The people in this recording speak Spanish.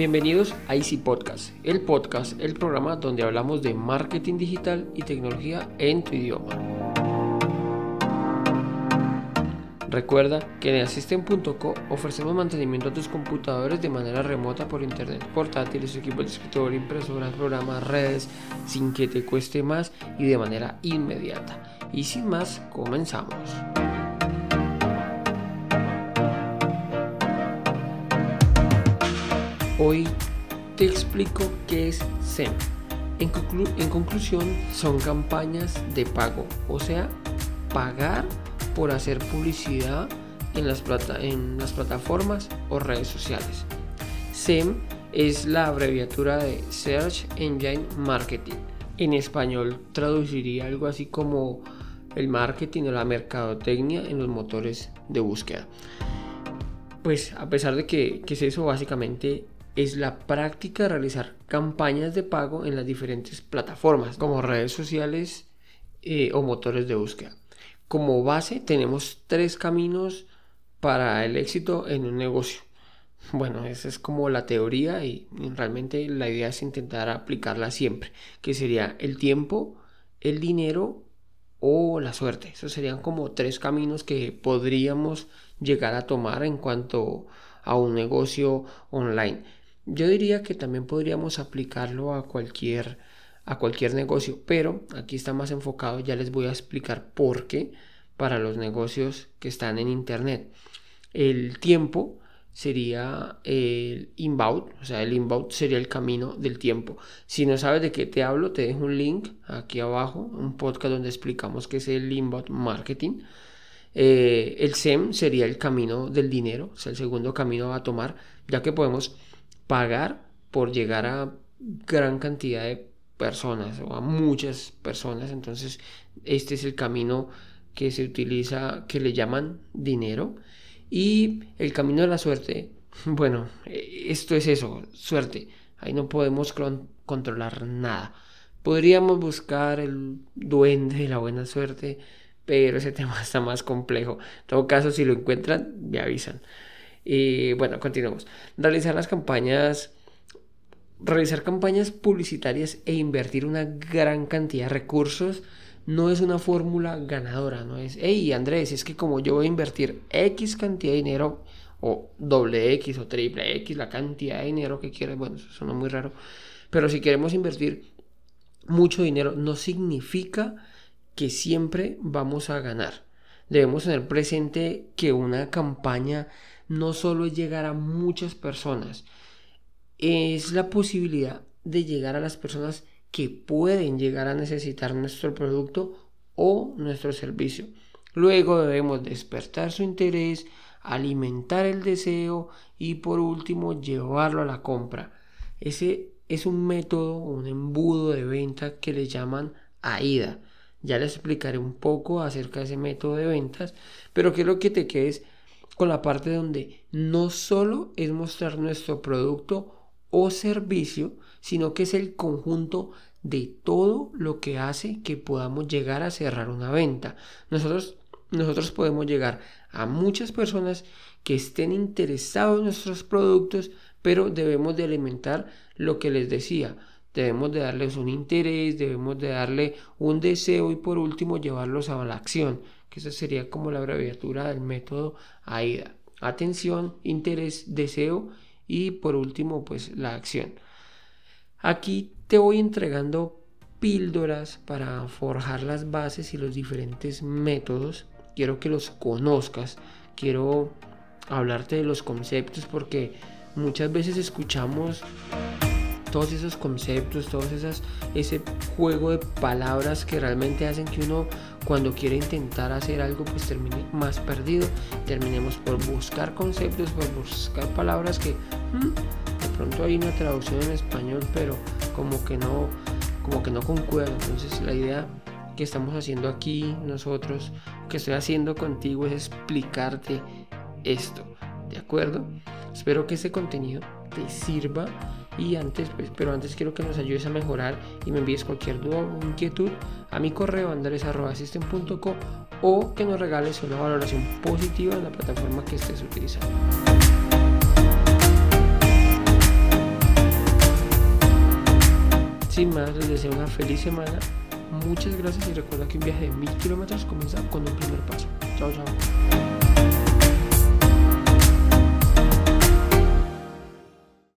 Bienvenidos a Easy Podcast, el podcast, el programa donde hablamos de marketing digital y tecnología en tu idioma. Recuerda que en Assistant.co ofrecemos mantenimiento a tus computadores de manera remota por internet, portátiles, equipos de escritorio, impresoras, programas, redes, sin que te cueste más y de manera inmediata. Y sin más, comenzamos. Hoy te explico qué es SEM. En, conclusión, son campañas de pago, o sea, pagar por hacer publicidad en las, plataformas o redes sociales. SEM es la abreviatura de Search Engine Marketing. En español traduciría algo así como el marketing o la mercadotecnia en los motores de búsqueda. Pues a pesar de que es eso, básicamente es la práctica de realizar campañas de pago en las diferentes plataformas como redes sociales eh, o motores de búsqueda. Como base tenemos tres caminos para el éxito en un negocio. Bueno, esa es como la teoría y realmente la idea es intentar aplicarla siempre, que sería el tiempo, el dinero o la suerte. Esos serían como tres caminos que podríamos llegar a tomar en cuanto a un negocio online. Yo diría que también podríamos aplicarlo a cualquier, a cualquier negocio, pero aquí está más enfocado, ya les voy a explicar por qué para los negocios que están en Internet. El tiempo sería el inbound, o sea, el inbound sería el camino del tiempo. Si no sabes de qué te hablo, te dejo un link aquí abajo, un podcast donde explicamos qué es el inbound marketing. Eh, el SEM sería el camino del dinero, o el segundo camino a tomar, ya que podemos pagar por llegar a gran cantidad de personas o a muchas personas. Entonces, este es el camino que se utiliza, que le llaman dinero. Y el camino de la suerte, bueno, esto es eso, suerte. Ahí no podemos controlar nada. Podríamos buscar el duende de la buena suerte, pero ese tema está más complejo. En todo caso, si lo encuentran, me avisan. Y bueno, continuamos. Realizar las campañas, realizar campañas publicitarias e invertir una gran cantidad de recursos no es una fórmula ganadora, no es, hey Andrés, es que como yo voy a invertir X cantidad de dinero, o doble X o triple X, la cantidad de dinero que quieras, bueno, eso suena muy raro, pero si queremos invertir mucho dinero, no significa que siempre vamos a ganar. Debemos tener presente que una campaña no solo es llegar a muchas personas, es la posibilidad de llegar a las personas que pueden llegar a necesitar nuestro producto o nuestro servicio. Luego debemos despertar su interés, alimentar el deseo y por último llevarlo a la compra. Ese es un método, un embudo de venta que le llaman AIDA. Ya les explicaré un poco acerca de ese método de ventas, pero quiero que te quedes con la parte donde no solo es mostrar nuestro producto o servicio, sino que es el conjunto de todo lo que hace que podamos llegar a cerrar una venta. Nosotros, nosotros podemos llegar a muchas personas que estén interesados en nuestros productos, pero debemos de alimentar lo que les decía. Debemos de darles un interés, debemos de darle un deseo y por último llevarlos a la acción que esa sería como la abreviatura del método AIDA. Atención, interés, deseo y por último pues la acción. Aquí te voy entregando píldoras para forjar las bases y los diferentes métodos. Quiero que los conozcas, quiero hablarte de los conceptos porque muchas veces escuchamos todos esos conceptos, todos esas, ese juego de palabras que realmente hacen que uno cuando quiere intentar hacer algo pues termine más perdido, terminemos por buscar conceptos, por buscar palabras que hmm, de pronto hay una traducción en español pero como que no, como que no concuerda, entonces la idea que estamos haciendo aquí nosotros, que estoy haciendo contigo es explicarte esto, ¿de acuerdo? Espero que este contenido te sirva y antes, pues, pero antes quiero que nos ayudes a mejorar y me envíes cualquier duda o inquietud a mi correo andres.system.co o que nos regales una valoración positiva en la plataforma que estés utilizando. sin más, les deseo una feliz semana. Muchas gracias y recuerda que un viaje de mil kilómetros comienza con un primer paso. Chao, chao.